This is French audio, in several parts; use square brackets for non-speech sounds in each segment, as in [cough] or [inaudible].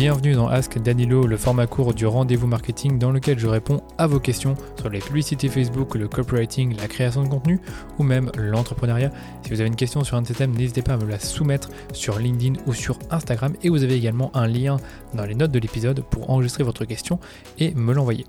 bienvenue dans Ask Danilo, le format court du rendez-vous marketing dans lequel je réponds à vos questions sur les publicités Facebook, le copywriting, la création de contenu ou même l'entrepreneuriat. Si vous avez une question sur un de ces thèmes, n'hésitez pas à me la soumettre sur LinkedIn ou sur Instagram et vous avez également un lien dans les notes de l'épisode pour enregistrer votre question et me l'envoyer.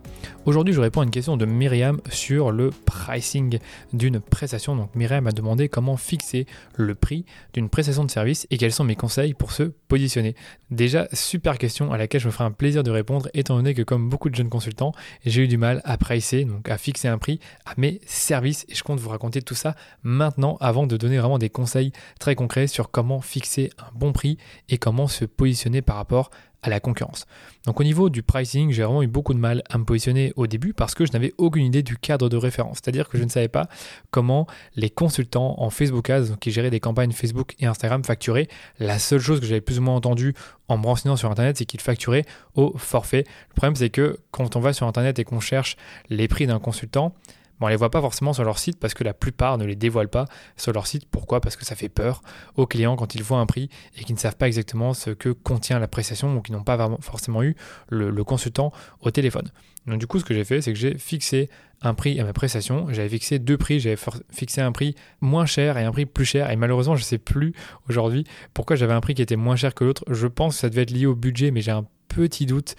Aujourd'hui, je réponds à une question de Myriam sur le pricing d'une prestation. Donc Myriam m'a demandé comment fixer le prix d'une prestation de service et quels sont mes conseils pour se positionner. Déjà, super question à laquelle je me ferai un plaisir de répondre, étant donné que comme beaucoup de jeunes consultants, j'ai eu du mal à pricer, donc à fixer un prix à mes services. Et je compte vous raconter tout ça maintenant, avant de donner vraiment des conseils très concrets sur comment fixer un bon prix et comment se positionner par rapport à la concurrence. Donc au niveau du pricing, j'ai vraiment eu beaucoup de mal à me positionner au début parce que je n'avais aucune idée du cadre de référence. C'est-à-dire que je ne savais pas comment les consultants en Facebook Ads, qui géraient des campagnes Facebook et Instagram, facturaient. La seule chose que j'avais plus ou moins entendu en me renseignant sur Internet, c'est qu'ils facturaient au forfait. Le problème, c'est que quand on va sur Internet et qu'on cherche les prix d'un consultant, on ne les voit pas forcément sur leur site parce que la plupart ne les dévoilent pas sur leur site. Pourquoi? Parce que ça fait peur aux clients quand ils voient un prix et qu'ils ne savent pas exactement ce que contient la prestation ou qui n'ont pas forcément eu le, consultant au téléphone. Donc du coup, ce que j'ai fait, c'est que j'ai fixé un prix à ma prestation. J'avais fixé deux prix. J'avais fixé un prix moins cher et un prix plus cher. Et malheureusement, je ne sais plus aujourd'hui pourquoi j'avais un prix qui était moins cher que l'autre. Je pense que ça devait être lié au budget, mais j'ai un petit doute.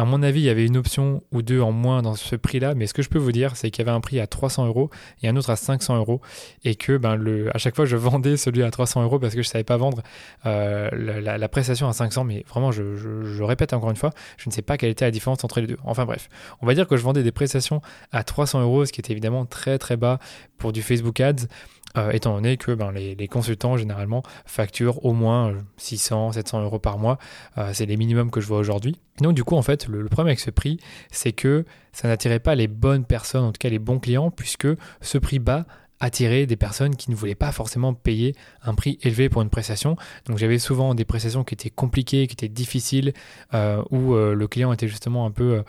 À mon avis, il y avait une option ou deux en moins dans ce prix-là, mais ce que je peux vous dire, c'est qu'il y avait un prix à 300 euros et un autre à 500 euros, et que ben, à chaque fois, je [laughs] vendais celui à 300 euros parce que je ne savais pas vendre euh, la, prestation à 500, mais vraiment, je, je, répète encore une fois, je ne sais pas quelle était la différence entre les deux. Enfin bref, on va dire que je vendais des prestations à 300 euros, ce qui était évidemment très très bas pour du Facebook Ads. Euh, étant donné que ben, les, consultants généralement facturent au moins 600, euh, 700 euros par mois. Euh, c'est les minimums que je vois aujourd'hui. Donc du coup, en fait, le, le problème avec ce prix, c'est que ça n'attirait pas les bonnes personnes, en tout cas les bons clients, puisque ce prix bas attirer des personnes qui ne voulaient pas forcément payer un prix élevé pour une prestation. Donc j'avais souvent des prestations qui étaient compliquées, qui étaient difficiles, euh, où euh, le client était justement un peu,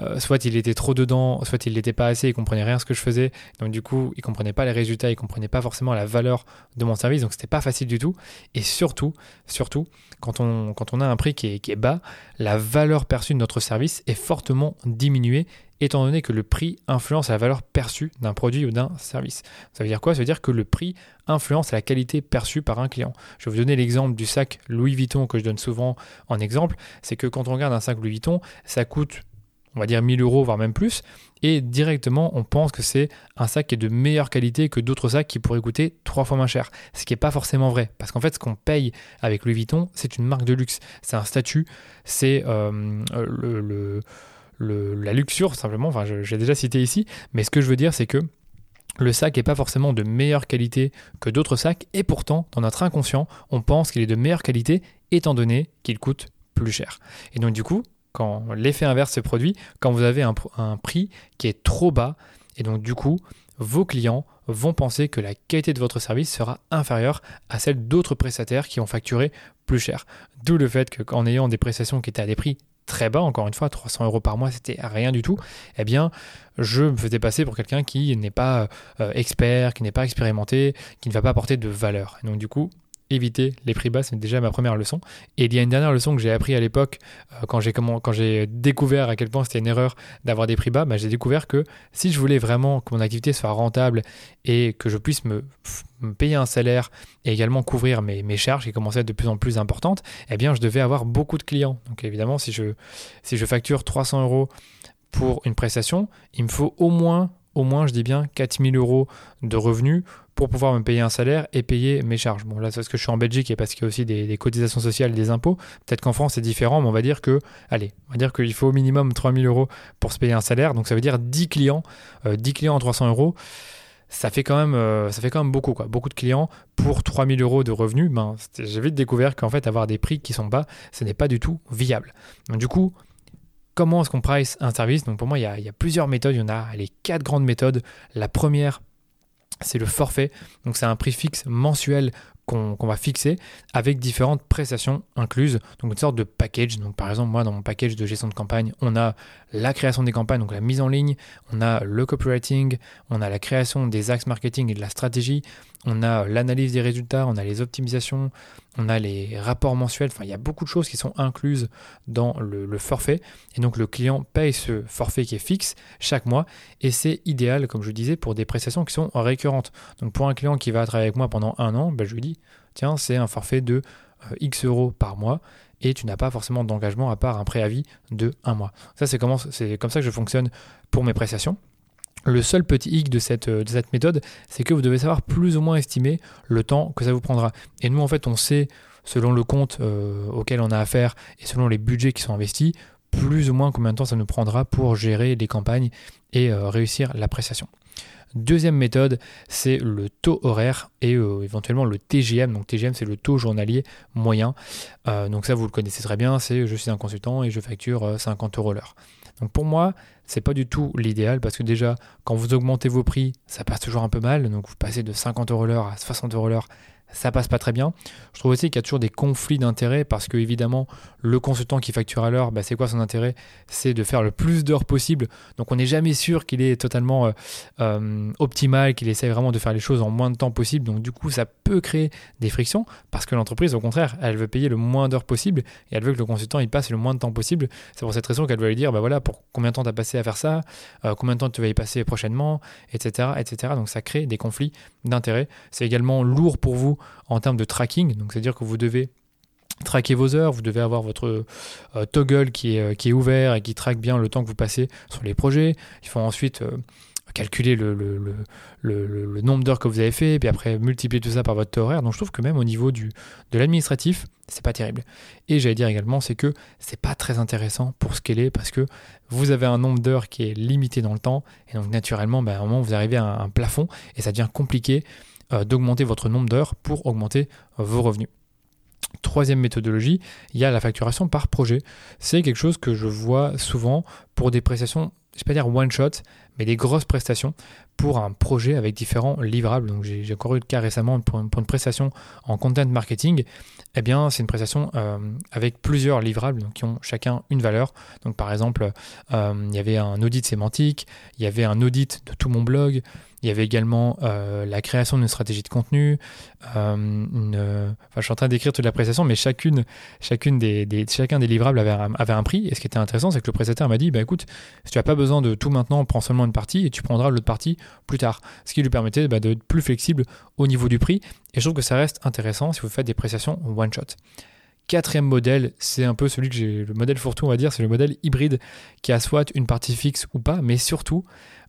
euh, soit il était trop dedans, soit il n'était pas assez, il comprenait rien ce que je faisais. Donc du coup, il comprenait pas les résultats, il comprenait pas forcément la valeur de mon service. Donc c'était pas facile du tout. Et surtout, surtout, quand on, a un prix qui est bas, la valeur perçue de notre service est fortement diminuée étant donné que le prix influence la valeur perçue d'un produit ou d'un service. Ça veut dire quoi? Ça veut dire que le prix influence la qualité perçue par un client. Je vais vous donner l'exemple du sac Louis Vuitton que je donne souvent en exemple. C'est que quand on regarde un sac Louis Vuitton, ça coûte on va dire 1000 euros, voire même plus, et directement on pense que c'est un sac qui est de meilleure qualité que d'autres sacs qui pourraient coûter trois fois moins cher. Ce qui n'est pas forcément vrai, parce qu'en fait ce qu'on paye avec Louis Vuitton, c'est une marque de luxe, c'est un statut, c'est euh, le la luxure simplement, enfin j'ai déjà cité ici, mais ce que je veux dire c'est que le sac n'est pas forcément de meilleure qualité que d'autres sacs, et pourtant, dans notre inconscient, on pense qu'il est de meilleure qualité, étant donné qu'il coûte plus cher. Et donc du coup, quand l'effet inverse se produit, quand vous avez un, un prix qui est trop bas, et donc du coup, vos clients vont penser que la qualité de votre service sera inférieure à celle d'autres prestataires qui ont facturé plus cher. D'où le fait qu'en ayant des prestations qui étaient à des prix très bas, encore une fois, 300 euros par mois, c'était rien du tout, eh bien, je me faisais passer pour quelqu'un qui n'est pas euh, expert, qui n'est pas expérimenté, qui ne va pas apporter de valeur. Donc, du coup, éviter les prix bas, c'est déjà ma première leçon. Et il y a une dernière leçon que j'ai appris à l'époque, euh, quand j'ai découvert à quel point c'était une erreur d'avoir des prix bas, bah, j'ai découvert que si je voulais vraiment que mon activité soit rentable et que je puisse me, payer un salaire et également couvrir mes, mes, charges qui commençaient à être de plus en plus importantes, eh bien je devais avoir beaucoup de clients. Donc évidemment, si je, si je facture 300 euros pour une prestation, il me faut au moins au moins, je dis bien, 4000 euros de revenus pour pouvoir me payer un salaire et payer mes charges. Bon, là, c'est parce que je suis en Belgique et parce qu'il y a aussi des, cotisations sociales et des impôts. Peut-être qu'en France, c'est différent, mais on va dire que, allez, on va dire qu'il faut au minimum 3000 euros pour se payer un salaire. Donc, ça veut dire 10 clients, 10 euh, clients en 300 euros. Ça fait quand même, euh, ça fait quand même beaucoup, quoi. Beaucoup de clients pour 3000 euros de revenus. Ben, j'ai vite découvert qu'en fait, avoir des prix qui sont bas, ce n'est pas du tout viable. Donc, du coup, comment est-ce qu'on price un service? Donc pour moi, il y, a, plusieurs méthodes. Il y en a les quatre grandes méthodes. La première, c'est le forfait. Donc c'est un prix fixe mensuel qu'on va fixer avec différentes prestations incluses, donc une sorte de package. Donc par exemple, moi dans mon package de gestion de campagne, on a la création des campagnes, donc la mise en ligne, on a le copywriting, on a la création des axes marketing et de la stratégie, on a l'analyse des résultats, on a les optimisations, on a les rapports mensuels, enfin il y a beaucoup de choses qui sont incluses dans le, forfait. Et donc le client paye ce forfait qui est fixe chaque mois. Et c'est idéal, comme je disais, pour des prestations qui sont récurrentes. Donc pour un client qui va travailler avec moi pendant un an, ben, je lui dis, tiens, c'est un forfait de euh, X euros par mois et tu n'as pas forcément d'engagement à part un préavis de un mois. Ça c'est comme ça que je fonctionne pour mes prestations. Le seul petit hic de cette, euh, de cette méthode, c'est que vous devez savoir plus ou moins estimer le temps que ça vous prendra. Et nous, en fait, on sait, selon le compte euh, auquel on a affaire et selon les budgets qui sont investis, plus ou moins combien de temps ça nous prendra pour gérer les campagnes et réussir la prestation. Deuxième méthode, c'est le taux horaire et éventuellement le TGM. Donc TGM, c'est le taux journalier moyen. donc ça, vous le connaissez très bien, c'est je suis un consultant et je facture 50 euros l'heure. Donc pour moi, c'est pas du tout l'idéal parce que déjà, quand vous augmentez vos prix, ça passe toujours un peu mal. Donc vous passez de 50 euros l'heure à 60 euros l'heure, ça passe pas très bien. Je trouve aussi qu'il y a toujours des conflits d'intérêts parce que évidemment le consultant qui facture à l'heure, bah, c'est quoi son intérêt? C'est de faire le plus d'heures possible. Donc on n'est jamais sûr qu'il est totalement euh, euh, optimal, qu'il essaye vraiment de faire les choses en moins de temps possible. Donc du coup ça peut créer des frictions parce que l'entreprise au contraire elle veut payer le moins d'heures possible et elle veut que le consultant il passe le moins de temps possible. C'est pour cette raison qu'elle va lui dire bah voilà pour combien de temps tu as passé à faire ça, euh, combien de temps tu vas y passer prochainement, etc., etc. Donc ça crée des conflits d'intérêts. C'est également lourd pour vous en termes de tracking. Donc, c'est-à-dire que vous devez traquer vos heures, vous devez avoir votre euh, toggle qui est, euh, qui est ouvert et qui traque bien le temps que vous passez sur les projets. Il faut ensuite euh, calculer le, le, nombre d'heures que vous avez fait, et puis après multiplier tout ça par votre horaire. Donc je trouve que même au niveau du, de l'administratif, c'est pas terrible. Et j'allais dire également, c'est que c'est pas très intéressant pour ce qu'elle est, parce que vous avez un nombre d'heures qui est limité dans le temps, et donc naturellement, ben, à un moment, vous arrivez à un plafond, et ça devient compliqué d'augmenter votre nombre d'heures pour augmenter euh, vos revenus. Troisième méthodologie, il y a la facturation par projet. C'est quelque chose que je vois souvent pour des prestations, je ne vais pas dire one shot, mais des grosses prestations pour un projet avec différents livrables. Donc j'ai encore eu le cas récemment pour une, prestation en content marketing. Eh bien, c'est une prestation euh, avec plusieurs livrables qui ont chacun une valeur. Donc par exemple, il y avait un audit sémantique, il y avait un audit de tout mon blog, il y avait également euh, la création d'une stratégie de contenu. Euh, enfin, je suis en train d'écrire toute la prestation, mais chacune, chacune des, chacun des livrables avait un, avait un, prix. Et ce qui était intéressant, c'est que le prestataire m'a dit bah, écoute, si tu n'as pas besoin de tout maintenant, prends seulement une partie et tu prendras l'autre partie plus tard. Ce qui lui permettait bah, d'être plus flexible au niveau du prix. Et je trouve que ça reste intéressant si vous faites des prestations one shot. Quatrième modèle, c'est un peu celui que j'ai, le modèle fourre-tout, on va dire, c'est le modèle hybride qui a soit une partie fixe ou pas, mais surtout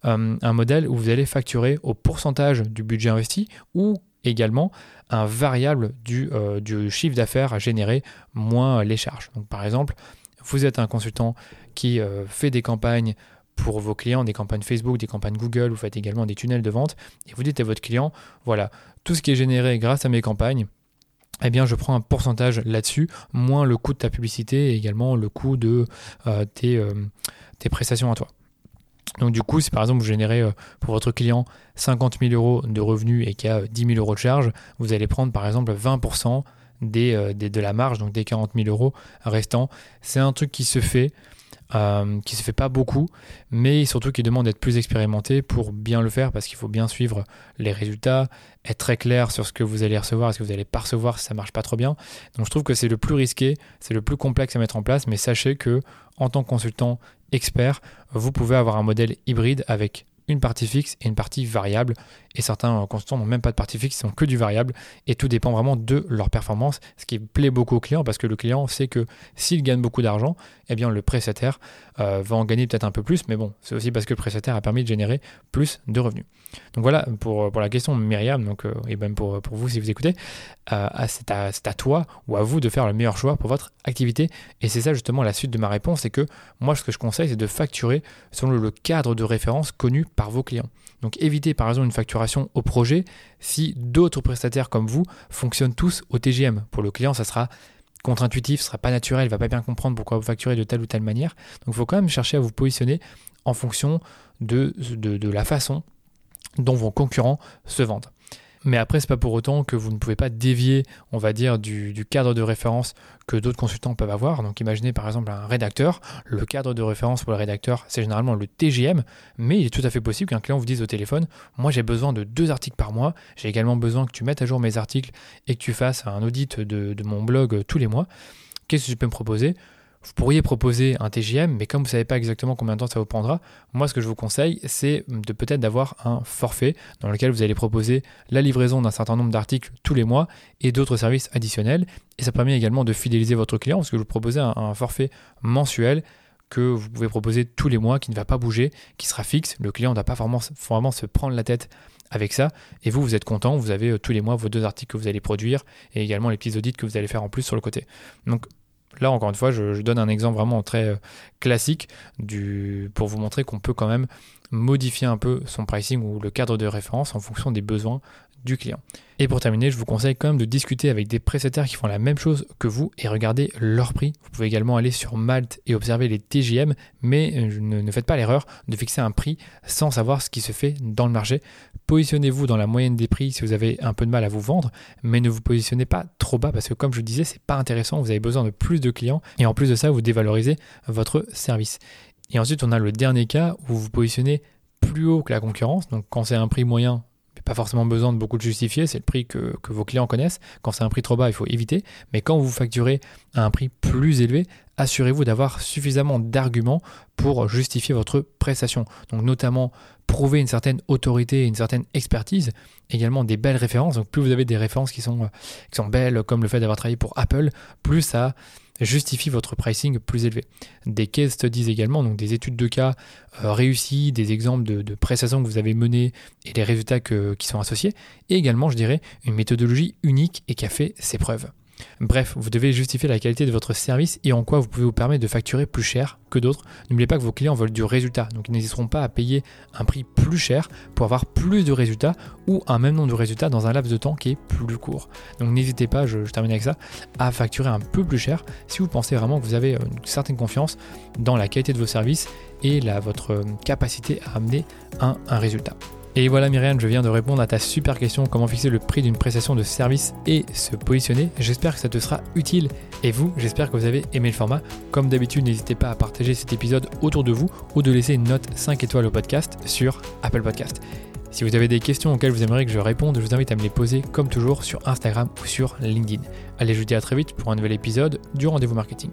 euh, un modèle où vous allez facturer au pourcentage du budget investi ou également un variable du, euh, du chiffre d'affaires à générer moins les charges. Donc par exemple, vous êtes un consultant qui euh, fait des campagnes pour vos clients, des campagnes Facebook, des campagnes Google, vous faites également des tunnels de vente, et vous dites à votre client, voilà, tout ce qui est généré grâce à mes campagnes, eh bien, je prends un pourcentage là-dessus, moins le coût de ta publicité et également le coût de tes, tes prestations à toi. Donc du coup, si par exemple vous générez euh, pour votre client 50 000 euros de revenus et qu'il y a 10 000 euros de charges, vous allez prendre par exemple 20% des, des, de la marge, donc des 40 000 euros restants. C'est un truc qui se fait, euh, qui se fait pas beaucoup, mais surtout qui demande d'être plus expérimenté pour bien le faire parce qu'il faut bien suivre les résultats, être très clair sur ce que vous allez recevoir et ce que vous allez pas recevoir si ça marche pas trop bien. Donc je trouve que c'est le plus risqué, c'est le plus complexe à mettre en place, mais sachez que en tant que consultant expert, vous pouvez avoir un modèle hybride avec une partie fixe et une partie variable. Et certains consultants n'ont même pas de partie fixe, ils n'ont que du variable. Et tout dépend vraiment de leur performance, ce qui plaît beaucoup au client parce que le client sait que s'il gagne beaucoup d'argent, eh bien le prestataire euh, va en gagner peut-être un peu plus. Mais bon, c'est aussi parce que le prestataire a permis de générer plus de revenus. Donc voilà pour, pour la question Myriam, donc, euh, et même pour, pour vous si vous écoutez, euh, c'est à, à, toi ou à vous de faire le meilleur choix pour votre activité. Et c'est ça justement la suite de ma réponse, c'est que moi ce que je conseille c'est de facturer selon le cadre de référence connu par vos clients. Donc évitez par exemple une facturation au projet si d'autres prestataires comme vous fonctionnent tous au TGM. Pour le client, ça sera contre-intuitif, ce sera pas naturel, il va pas bien comprendre pourquoi vous facturez de telle ou telle manière. Donc il faut quand même chercher à vous positionner en fonction de, de, de la façon dont vos concurrents se vendent. Mais après, c'est pas pour autant que vous ne pouvez pas dévier, on va dire, du, cadre de référence que d'autres consultants peuvent avoir. Donc imaginez par exemple un rédacteur. Le cadre de référence pour le rédacteur, c'est généralement le TGM, mais il est tout à fait possible qu'un client vous dise au téléphone, moi j'ai besoin de deux articles par mois, j'ai également besoin que tu mettes à jour mes articles et que tu fasses un audit de, de mon blog tous les mois. Qu'est-ce que tu peux me proposer? Vous pourriez proposer un TGM, mais comme vous ne savez pas exactement combien de temps ça vous prendra, moi ce que je vous conseille, c'est de peut-être d'avoir un forfait dans lequel vous allez proposer la livraison d'un certain nombre d'articles tous les mois et d'autres services additionnels. Et ça permet également de fidéliser votre client parce que je vous propose un, forfait mensuel que vous pouvez proposer tous les mois, qui ne va pas bouger, qui sera fixe. Le client ne doit pas vraiment, vraiment se prendre la tête avec ça. Et vous, vous êtes content, vous avez euh, tous les mois vos deux articles que vous allez produire et également les petits audits que vous allez faire en plus sur le côté. Donc Là, encore une fois, je, donne un exemple vraiment très euh, classique pour vous montrer qu'on peut quand même modifier un peu son pricing ou le cadre de référence en fonction des besoins du client. Et pour terminer, je vous conseille quand même de discuter avec des prestataires qui font la même chose que vous et regarder leur prix. Vous pouvez également aller sur Malte et observer les TJM, mais euh, ne faites pas l'erreur de fixer un prix sans savoir ce qui se fait dans le marché. Positionnez-vous dans la moyenne des prix si vous avez un peu de mal à vous vendre, mais ne vous positionnez pas trop bas parce que comme je disais, c'est pas intéressant, vous avez besoin de plus de clients et en plus de ça, vous dévalorisez votre service. Et ensuite, on a le dernier cas où vous vous positionnez plus haut que la concurrence. Donc quand c'est un prix moyen, pas forcément besoin de beaucoup de justifier, c'est le prix que, vos clients connaissent. Quand c'est un prix trop bas, il faut éviter. Mais quand vous facturez à un prix plus élevé, assurez-vous d'avoir suffisamment d'arguments pour justifier votre prestation. Donc notamment prouver une certaine autorité une certaine expertise, également des belles références. Donc plus vous avez des références qui sont, qui sont belles, comme le fait d'avoir travaillé pour Apple, plus ça justifie votre pricing plus élevé. Des case studies également, donc des études de cas euh, réussies, des exemples de, prestations que vous avez menées et les résultats qui sont associés, et également, je dirais, une méthodologie unique et qui a fait ses preuves. Bref, vous devez justifier la qualité de votre service et en quoi vous pouvez vous permettre de facturer plus cher que d'autres. N'oubliez pas que vos clients veulent du résultat, donc ils n'hésiteront pas à payer un prix plus cher pour avoir plus de résultats ou un même nombre de résultats dans un laps de temps qui est plus court. Donc n'hésitez pas, je, termine avec ça, à facturer un peu plus cher si vous pensez vraiment que vous avez une certaine confiance dans la qualité de vos services et votre capacité à amener un résultat. Et voilà Myriam, je viens de répondre à ta super question comment fixer le prix d'une prestation de service et se positionner. J'espère que ça te sera utile. Et vous, j'espère que vous avez aimé le format. Comme d'habitude, n'hésitez pas à partager cet épisode autour de vous ou de laisser une note 5 étoiles au podcast sur Apple Podcast. Si vous avez des questions auxquelles vous aimeriez que je réponde, je vous invite à me les poser comme toujours sur Instagram ou sur LinkedIn. Allez, je vous dis à très vite pour un nouvel épisode du rendez-vous marketing.